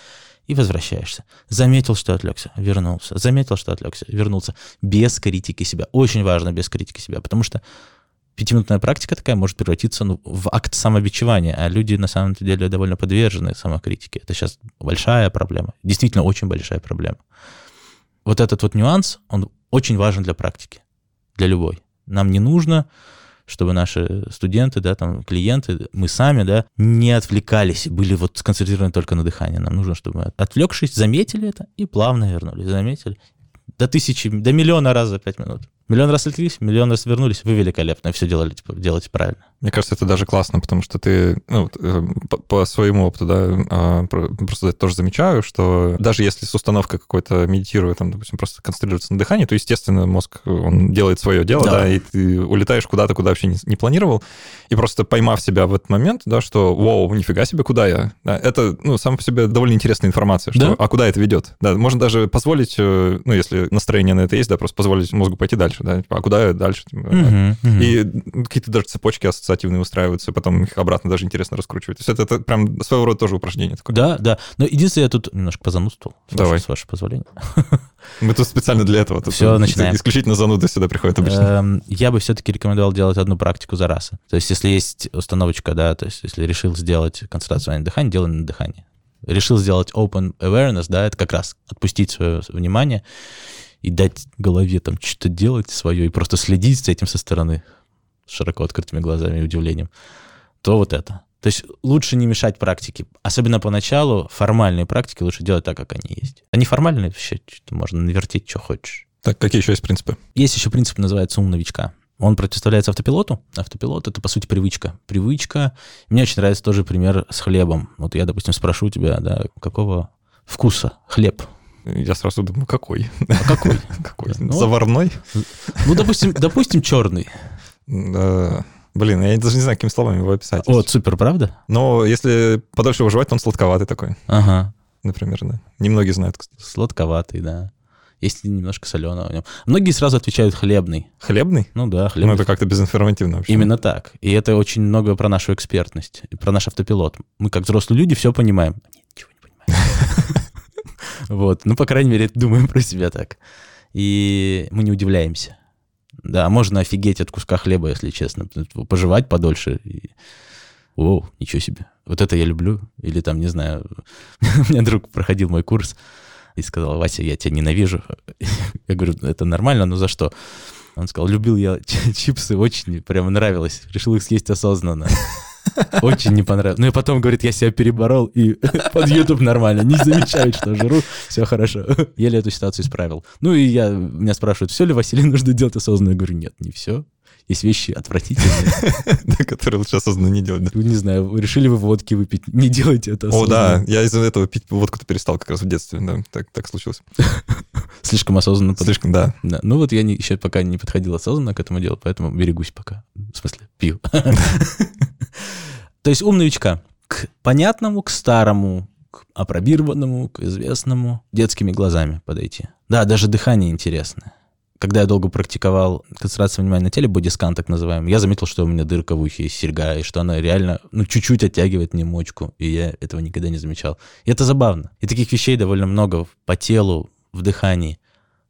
и возвращаешься. Заметил, что отвлекся, вернулся. Заметил, что отвлекся, вернулся. Без критики себя. Очень важно без критики себя, потому что пятиминутная практика такая может превратиться ну, в акт самобичевания, а люди на самом деле довольно подвержены самокритике. Это сейчас большая проблема, действительно очень большая проблема. Вот этот вот нюанс, он очень важен для практики, для любой. Нам не нужно чтобы наши студенты, да, там, клиенты, мы сами, да, не отвлекались, были вот сконцентрированы только на дыхании. Нам нужно, чтобы мы, отвлекшись, заметили это и плавно вернулись, заметили. До тысячи, до миллиона раз за пять минут. Миллион раз отвлеклись, миллион раз вернулись, вы великолепно, все делали, типа, делаете правильно. Мне кажется, это даже классно, потому что ты, ну, э, по, по своему опыту, да, а, просто тоже замечаю, что даже если с установкой какой-то медитируя, там, допустим, просто концентрируется на дыхании, то, естественно, мозг, он делает свое дело, да, да и ты улетаешь куда-то, куда вообще не, не планировал, и просто поймав себя в этот момент, да, что, вау, нифига себе, куда я? Да, это, ну, сам по себе довольно интересная информация, что, да? а куда это ведет? Да, можно даже позволить, э, ну, если настроение на это есть, да, просто позволить мозгу пойти дальше, да, типа, а куда дальше? Да? угу. И какие-то даже цепочки ассоциативные устраиваются, потом их обратно даже интересно раскручивать. То есть это, это прям своего рода тоже упражнение такое. Да, да. Но единственное, я тут немножко позанудствовал. Давай. С вашего позволения. Мы тут специально для этого. Тут Все, начинаем. Исключительно зануды сюда приходят обычно. Эм, я бы все-таки рекомендовал делать одну практику за раз. То есть если есть установочка, да, то есть если решил сделать концентрацию на дыхании, делай на дыхании. Решил сделать open awareness, да, это как раз отпустить свое внимание и дать голове там что-то делать свое и просто следить за этим со стороны широко открытыми глазами и удивлением, то вот это. То есть лучше не мешать практике. Особенно поначалу формальные практики лучше делать так, как они есть. А неформальные вообще можно навертеть, что хочешь. Так, какие еще есть принципы? Есть еще принцип, называется ум новичка. Он противоставляется автопилоту. Автопилот — это, по сути, привычка. Привычка. Мне очень нравится тоже пример с хлебом. Вот я, допустим, спрошу тебя, да, какого вкуса хлеб? Я сразу думаю, какой? А какой? какой? Ну, Заварной? Ну, допустим, допустим, черный. Блин, я даже не знаю, какими словами его описать. О, супер, правда? Но если подольше выживать, то он сладковатый такой. Ага. Например, да. Немногие знают, кстати. Сладковатый, да. Есть немножко соленого в нем. Многие сразу отвечают хлебный. Хлебный? Ну да, хлебный. Ну это как-то безинформативно вообще. Именно так. И это очень много про нашу экспертность, про наш автопилот. Мы как взрослые люди все понимаем. Они ничего не понимаем. Вот. Ну, по крайней мере, думаем про себя так. И мы не удивляемся. Да, можно офигеть от куска хлеба, если честно. Пожевать подольше. И... О, ничего себе. Вот это я люблю. Или там, не знаю, у меня друг проходил мой курс и сказал, Вася, я тебя ненавижу. Я говорю, это нормально, но за что? Он сказал, любил я чипсы, очень прям нравилось. Решил их съесть осознанно. Очень не понравилось. Ну и потом, говорит, я себя переборол и под YouTube нормально. Не замечает, что жру, все хорошо. Еле эту ситуацию исправил. Ну и я, меня спрашивают, все ли Василий нужно делать осознанно? Я говорю, нет, не все. Есть вещи отвратительные. Которые лучше осознанно не делать. Не знаю, решили вы водки выпить, не делайте это. О, да, я из-за этого пить водку-то перестал как раз в детстве, да, так, так случилось. Слишком осознанно. Слишком, да. да. Ну вот я не, еще пока не подходил осознанно к этому делу, поэтому берегусь пока. В смысле, пью. То есть ум новичка к понятному, к старому, к апробированному, к известному детскими глазами подойти. Да, даже дыхание интересное. Когда я долго практиковал концентрацию внимания на теле, бодискан так называемый, я заметил, что у меня дырка в ухе, серьга, и что она реально, ну, чуть-чуть оттягивает мне мочку, и я этого никогда не замечал. И это забавно. И таких вещей довольно много по телу, в дыхании,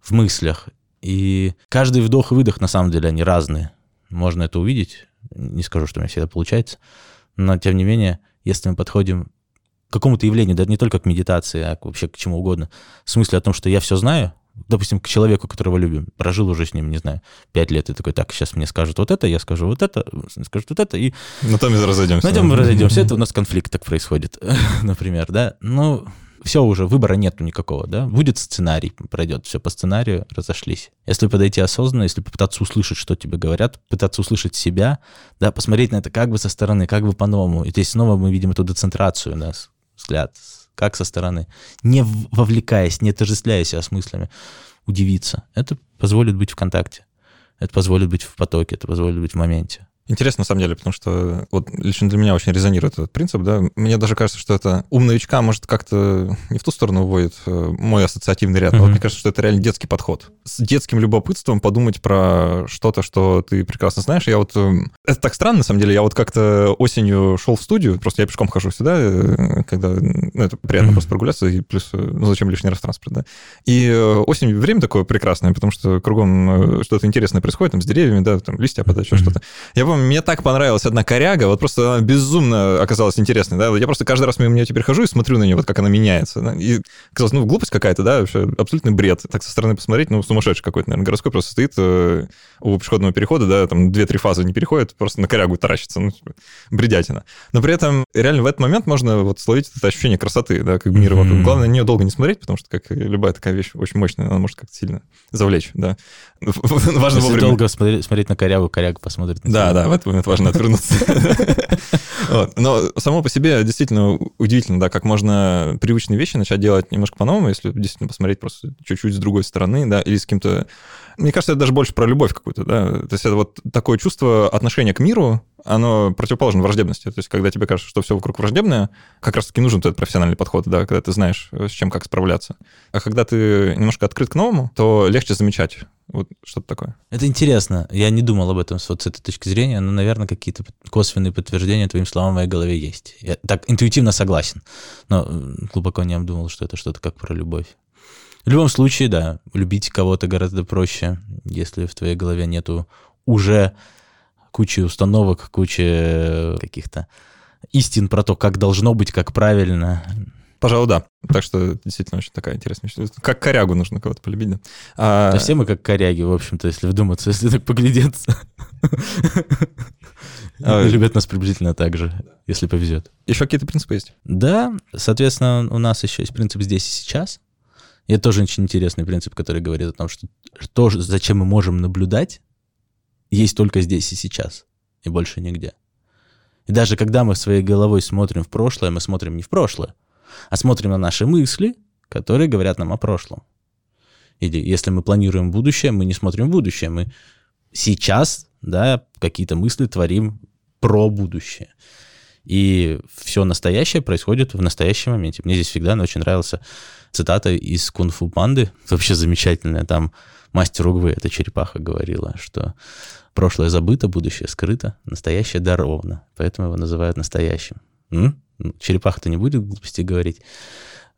в мыслях. И каждый вдох и выдох, на самом деле, они разные. Можно это увидеть. Не скажу, что у меня всегда получается. Но, тем не менее, если мы подходим к какому-то явлению, да не только к медитации, а вообще к чему угодно, в смысле о том, что я все знаю, допустим, к человеку, которого любим, прожил уже с ним, не знаю, пять лет, и такой, так, сейчас мне скажут вот это, я скажу вот это, скажут вот это, и... На том и разойдемся. На том мы разойдемся. Это у нас конфликт так происходит, например, да. Ну, все уже, выбора нету никакого, да, будет сценарий, пройдет все по сценарию, разошлись. Если подойти осознанно, если попытаться услышать, что тебе говорят, пытаться услышать себя, да, посмотреть на это как бы со стороны, как бы по-новому, и здесь снова мы видим эту децентрацию, да, взгляд, как со стороны, не вовлекаясь, не отождествляя себя с мыслями, удивиться. Это позволит быть в контакте, это позволит быть в потоке, это позволит быть в моменте. Интересно, на самом деле, потому что вот лично для меня очень резонирует этот принцип, да. Мне даже кажется, что это ум новичка может как-то не в ту сторону уводит э, мой ассоциативный ряд, mm-hmm. но вот мне кажется, что это реально детский подход. С детским любопытством подумать про что-то, что ты прекрасно знаешь. Я вот... Э, это так странно, на самом деле. Я вот как-то осенью шел в студию, просто я пешком хожу сюда, э, когда... Ну, это приятно mm-hmm. просто прогуляться, и плюс, ну, зачем лишний раз транспорт, да. И осенью время такое прекрасное, потому что кругом что-то интересное происходит, там, с деревьями, да, там, листья падают, mm-hmm. что-то. Я помню, мне так понравилась одна коряга, вот просто она безумно оказалась интересной, да, я просто каждый раз мимо нее теперь хожу и смотрю на нее, вот как она меняется, и казалось, ну, глупость какая-то, да, вообще абсолютный бред, так со стороны посмотреть, ну, сумасшедший какой-то, наверное, городской просто стоит э, у пешеходного перехода, да, там две-три фазы не переходит, просто на корягу таращится, ну, типа, бредятина. Но при этом реально в этот момент можно вот словить это ощущение красоты, да, как бы мира вокруг. Главное на нее долго не смотреть, потому что, как любая такая вещь очень мощная, она может как-то сильно завлечь, да. Важно Если вовремя... долго смотреть, смотреть на корягу, коряга посмотрит на Да, да, в этот момент важно отвернуться. Но само по себе действительно удивительно, да, как можно привычные вещи начать делать немножко по-новому, если действительно посмотреть просто чуть-чуть с другой стороны, да, или с каким-то мне кажется, это даже больше про любовь какую-то, да. То есть это вот такое чувство отношения к миру, оно противоположно враждебности. То есть когда тебе кажется, что все вокруг враждебное, как раз-таки нужен этот профессиональный подход, да, когда ты знаешь, с чем как справляться. А когда ты немножко открыт к новому, то легче замечать вот что-то такое. Это интересно. Я не думал об этом вот с этой точки зрения, но, наверное, какие-то косвенные подтверждения твоим словам в моей голове есть. Я так интуитивно согласен, но глубоко не обдумал, что это что-то как про любовь. В любом случае, да, любить кого-то гораздо проще, если в твоей голове нету уже кучи установок, кучи каких-то истин про то, как должно быть, как правильно. Пожалуй, да. Так что действительно очень такая интересная вещь. Как корягу нужно кого-то полюбить, да. А... Да все мы как коряги, в общем-то, если вдуматься, если так поглядеться. А, любят нас приблизительно так же, если повезет. Еще какие-то принципы есть? Да, соответственно, у нас еще есть принцип здесь и сейчас. И это тоже очень интересный принцип, который говорит о том, что то, зачем мы можем наблюдать, есть только здесь и сейчас, и больше нигде. И даже когда мы своей головой смотрим в прошлое, мы смотрим не в прошлое, а смотрим на наши мысли, которые говорят нам о прошлом. Или если мы планируем будущее, мы не смотрим в будущее, мы сейчас, да, какие-то мысли творим про будущее. И все настоящее происходит в настоящем моменте. Мне здесь всегда очень нравился цитата из «Кунг-фу панды», вообще замечательная, там мастер Угвы, эта черепаха, говорила, что прошлое забыто, будущее скрыто, настоящее даровано, поэтому его называют настоящим. М? Черепаха-то не будет глупости говорить.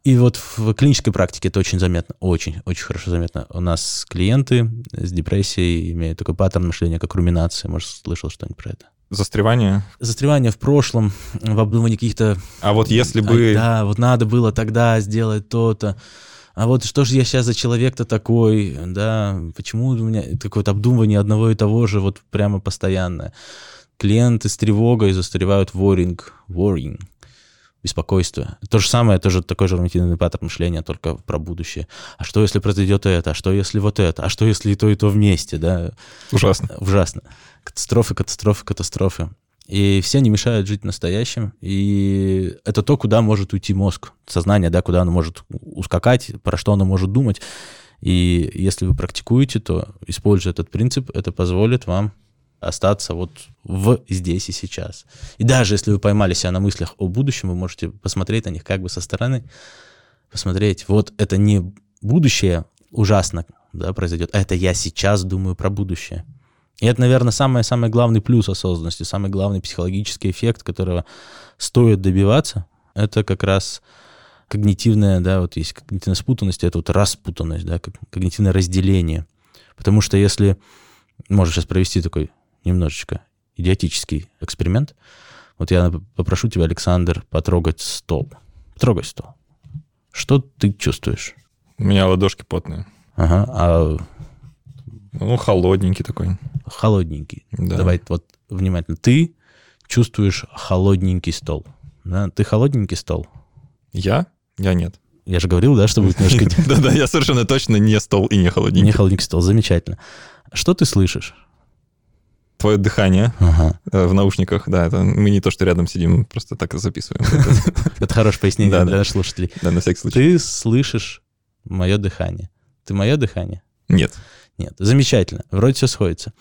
И вот в клинической практике это очень заметно, очень, очень хорошо заметно. У нас клиенты с депрессией имеют такой паттерн мышления, как руминация. Может, слышал что-нибудь про это? Застревание? Застревание в прошлом, в обдумывании каких-то... А вот если бы... А, да, вот надо было тогда сделать то-то. А вот что же я сейчас за человек-то такой, да, почему у меня какое-то обдумывание одного и того же вот прямо постоянное. Клиенты с тревогой застревают в worrying, worrying, беспокойство. То же самое, тоже такой же нормативный паттерн мышления, только про будущее. А что, если произойдет это? А что, если вот это? А что, если и то, и то вместе? Да? Ужасно. Ужасно. Катастрофы, катастрофы, катастрофы. И все они мешают жить настоящим. И это то, куда может уйти мозг, сознание, да, куда оно может ускакать, про что оно может думать. И если вы практикуете, то, используя этот принцип, это позволит вам остаться вот в здесь и сейчас. И даже если вы поймали себя на мыслях о будущем, вы можете посмотреть на них как бы со стороны, посмотреть, вот это не будущее ужасно да, произойдет, а это я сейчас думаю про будущее. И это, наверное, самый-самый главный плюс осознанности, самый главный психологический эффект, которого стоит добиваться, это как раз когнитивная, да, вот есть когнитивная спутанность, это вот распутанность, да, когнитивное разделение. Потому что если, можешь сейчас провести такой немножечко идиотический эксперимент, вот я попрошу тебя, Александр, потрогать стол. Потрогай стол. Что ты чувствуешь? У меня ладошки потные. Ага, а... Ну, холодненький такой холодненький. Да. Давай вот внимательно. Ты чувствуешь холодненький стол. Да? Ты холодненький стол? Я? Я нет. Я же говорил, да, что будет немножко... Да-да, я совершенно точно не стол и не холодненький. Не холодненький стол, замечательно. Что ты слышишь? Твое дыхание ага. Э, в наушниках, да, это мы не то, что рядом сидим, просто так записываем. Это хорошее пояснение для наших слушателей. Да, на всякий случай. Ты слышишь мое дыхание. Ты мое дыхание? Нет. Нет. Замечательно. Вроде все сходится.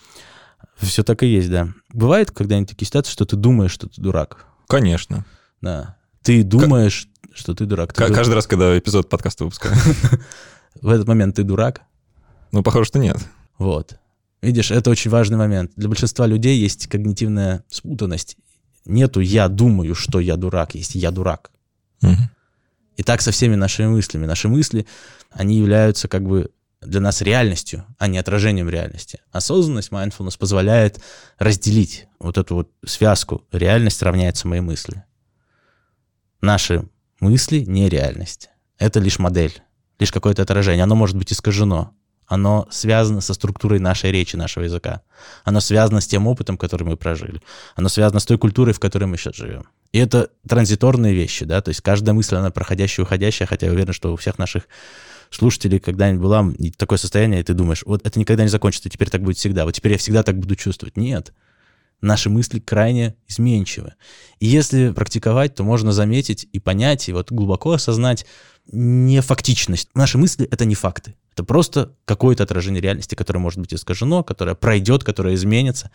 Все так и есть, да. Бывает когда-нибудь такие ситуации, что ты думаешь, что ты дурак? Конечно. Да. Ты думаешь, как... что ты дурак. Ты Каждый дурак. раз, когда эпизод подкаста выпускаю. В этот момент ты дурак? Ну, похоже, что нет. Вот. Видишь, это очень важный момент. Для большинства людей есть когнитивная спутанность. Нету «я думаю, что я дурак», есть «я дурак». Угу. И так со всеми нашими мыслями. Наши мысли, они являются как бы для нас реальностью, а не отражением реальности. Осознанность, mindfulness позволяет разделить вот эту вот связку. Реальность равняется мои мысли. Наши мысли не реальность. Это лишь модель, лишь какое-то отражение. Оно может быть искажено. Оно связано со структурой нашей речи, нашего языка. Оно связано с тем опытом, который мы прожили. Оно связано с той культурой, в которой мы сейчас живем. И это транзиторные вещи, да, то есть каждая мысль, она проходящая, уходящая, хотя я уверен, что у всех наших слушателей когда-нибудь было такое состояние, и ты думаешь, вот это никогда не закончится, теперь так будет всегда, вот теперь я всегда так буду чувствовать. Нет, наши мысли крайне изменчивы. И если практиковать, то можно заметить и понять, и вот глубоко осознать не фактичность. Наши мысли — это не факты. Это просто какое-то отражение реальности, которое может быть искажено, которое пройдет, которое изменится.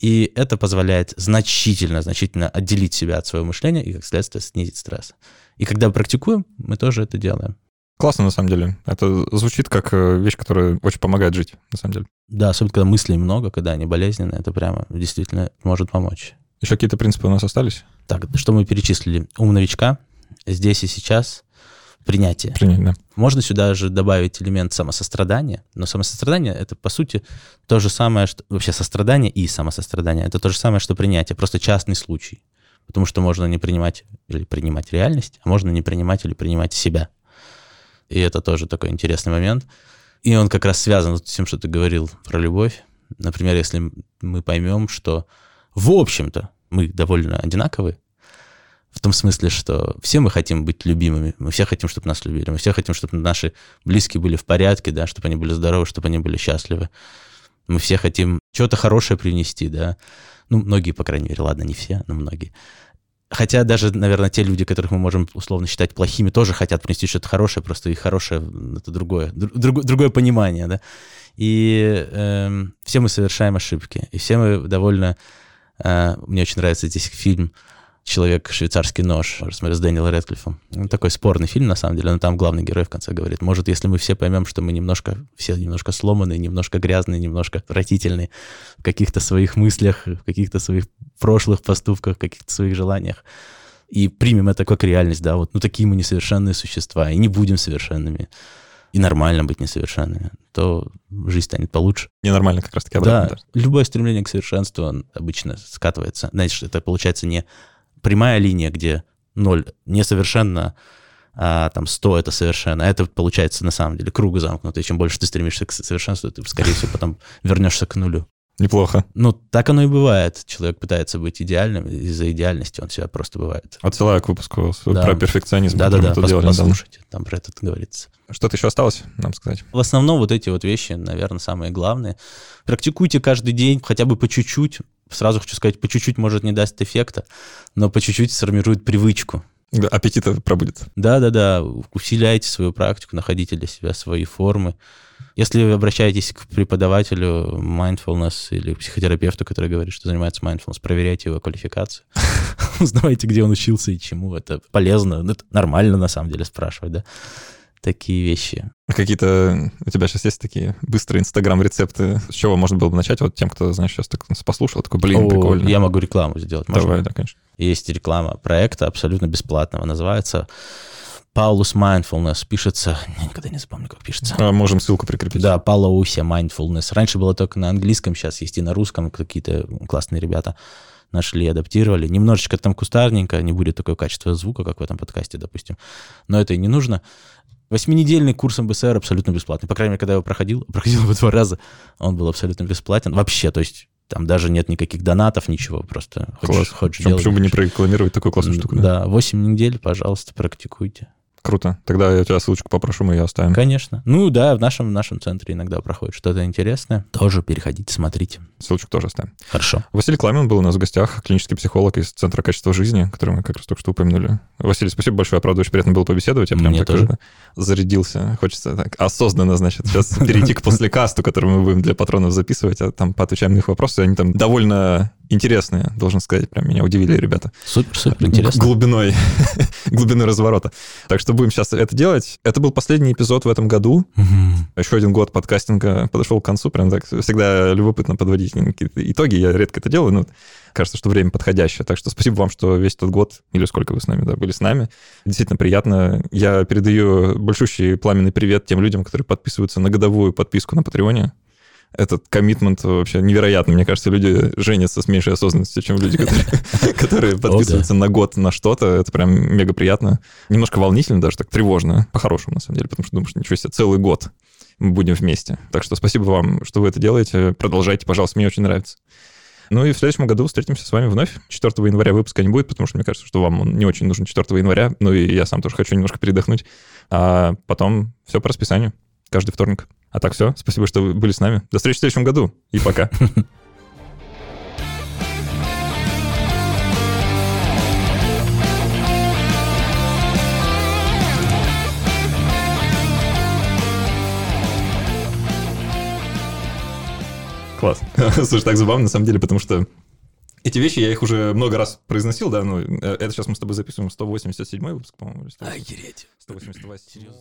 И это позволяет значительно, значительно отделить себя от своего мышления и, как следствие, снизить стресс. И когда практикуем, мы тоже это делаем. Классно, на самом деле. Это звучит как э, вещь, которая очень помогает жить, на самом деле. Да, особенно когда мыслей много, когда они болезненные, это прямо действительно может помочь. Еще какие-то принципы у нас остались? Так, что мы перечислили? Ум новичка, здесь и сейчас, принятие. Принять, да. Можно сюда же добавить элемент самосострадания, но самосострадание — это, по сути, то же самое, что... Вообще, сострадание и самосострадание — это то же самое, что принятие, просто частный случай. Потому что можно не принимать или принимать реальность, а можно не принимать или принимать себя. И это тоже такой интересный момент. И он как раз связан с тем, что ты говорил про любовь. Например, если мы поймем, что в общем-то мы довольно одинаковые, в том смысле, что все мы хотим быть любимыми, мы все хотим, чтобы нас любили, мы все хотим, чтобы наши близкие были в порядке, да, чтобы они были здоровы, чтобы они были счастливы. Мы все хотим что-то хорошее принести, да. Ну, многие, по крайней мере, ладно, не все, но многие. Хотя даже, наверное, те люди, которых мы можем условно считать плохими, тоже хотят принести что-то хорошее, просто их хорошее — это другое, друг, другое понимание, да. И э, все мы совершаем ошибки, и все мы довольно... Э, мне очень нравится здесь фильм «Человек, швейцарский нож», смотрю, с Дэниелом Редклиффом. Он такой спорный фильм, на самом деле, но там главный герой в конце говорит, может, если мы все поймем, что мы немножко, все немножко сломанные, немножко грязные, немножко отвратительные в каких-то своих мыслях, в каких-то своих прошлых поступках, в каких-то своих желаниях, и примем это как реальность, да, вот, ну, такие мы несовершенные существа, и не будем совершенными, и нормально быть несовершенными, то жизнь станет получше. Ненормально как раз-таки обратно. Да, любое стремление к совершенству обычно скатывается. Знаешь, это получается не прямая линия, где 0 несовершенно, а там 100 это совершенно. Это получается на самом деле круг замкнутый. Чем больше ты стремишься к совершенству, ты, скорее всего, потом вернешься к нулю. Неплохо. Ну, так оно и бывает. Человек пытается быть идеальным, из-за идеальности он себя просто бывает. Отсылаю к выпуску да. про перфекционизм. Да-да-да, послушайте, там про это говорится. Что-то еще осталось нам сказать? В основном вот эти вот вещи, наверное, самые главные. Практикуйте каждый день хотя бы по чуть-чуть, сразу хочу сказать, по чуть-чуть может не даст эффекта, но по чуть-чуть сформирует привычку. Да, аппетита пробудет. Да-да-да, усиляйте свою практику, находите для себя свои формы. Если вы обращаетесь к преподавателю mindfulness или психотерапевту, который говорит, что занимается mindfulness, проверяйте его квалификацию. Узнавайте, где он учился и чему. Это полезно. Это нормально, на самом деле, спрашивать, да такие вещи. А какие-то у тебя сейчас есть такие быстрые инстаграм-рецепты? С чего можно было бы начать? Вот тем, кто, знаешь, сейчас так послушал, такой, блин, О, прикольно. Я могу рекламу сделать. Можно? Давай, да, конечно. Есть реклама проекта абсолютно бесплатного, называется Paulus Mindfulness пишется, я никогда не запомню, как пишется. А можем ссылку прикрепить. Да, Paulus Mindfulness. Раньше было только на английском, сейчас есть и на русском какие-то классные ребята нашли, адаптировали. Немножечко там кустарненько, не будет такого качества звука, как в этом подкасте, допустим. Но это и не нужно. Восьминедельный курс МБСР абсолютно бесплатный. По крайней мере, когда я его проходил, проходил его два раза, он был абсолютно бесплатен. Вообще, то есть там даже нет никаких донатов, ничего, просто хочешь, Класс. хочешь почему, делать. Почему бы не прорекламировать такую классную штуку? Да, да 8 недель, пожалуйста, практикуйте. Круто. Тогда я у тебя ссылочку попрошу, мы ее оставим. Конечно. Ну да, в нашем, в нашем центре иногда проходит что-то интересное. Тоже переходите, смотрите. Ссылочку тоже оставим. Хорошо. Василий Кламин был у нас в гостях, клинический психолог из Центра качества жизни, который мы как раз только что упомянули. Василий, спасибо большое, правда, очень приятно было побеседовать. Я прям Мне так тоже. зарядился. Хочется так осознанно, значит, сейчас перейти к послекасту, который мы будем для патронов записывать, а там поотвечаем на их вопросы. Они там довольно интересные, должен сказать. Прям меня удивили ребята. Супер, супер, интересно. Глубиной глубины разворота. Так что будем сейчас это делать. Это был последний эпизод в этом году. Еще один год подкастинга подошел к концу. Прям так всегда любопытно подводить какие-то итоги. Я редко это делаю, но кажется, что время подходящее. Так что спасибо вам, что весь этот год, или сколько вы с нами, да, были с нами. Действительно приятно. Я передаю большущий пламенный привет тем людям, которые подписываются на годовую подписку на Патреоне этот коммитмент вообще невероятный. Мне кажется, люди женятся с меньшей осознанностью, чем люди, которые, подписываются на год на что-то. Это прям мега приятно. Немножко волнительно, даже так тревожно, по-хорошему, на самом деле, потому что думаешь, ничего себе, целый год будем вместе. Так что спасибо вам, что вы это делаете. Продолжайте, пожалуйста, мне очень нравится. Ну и в следующем году встретимся с вами вновь. 4 января выпуска не будет, потому что мне кажется, что вам он не очень нужен 4 января. Ну и я сам тоже хочу немножко передохнуть. А потом все по расписанию. Каждый вторник. А так все. Спасибо, что вы были с нами. До встречи в следующем году. И пока. Класс. Слушай, так забавно, на самом деле, потому что эти вещи, я их уже много раз произносил, да, ну, это сейчас мы с тобой записываем 187 выпуск, по-моему, или 180. Охереть. 188.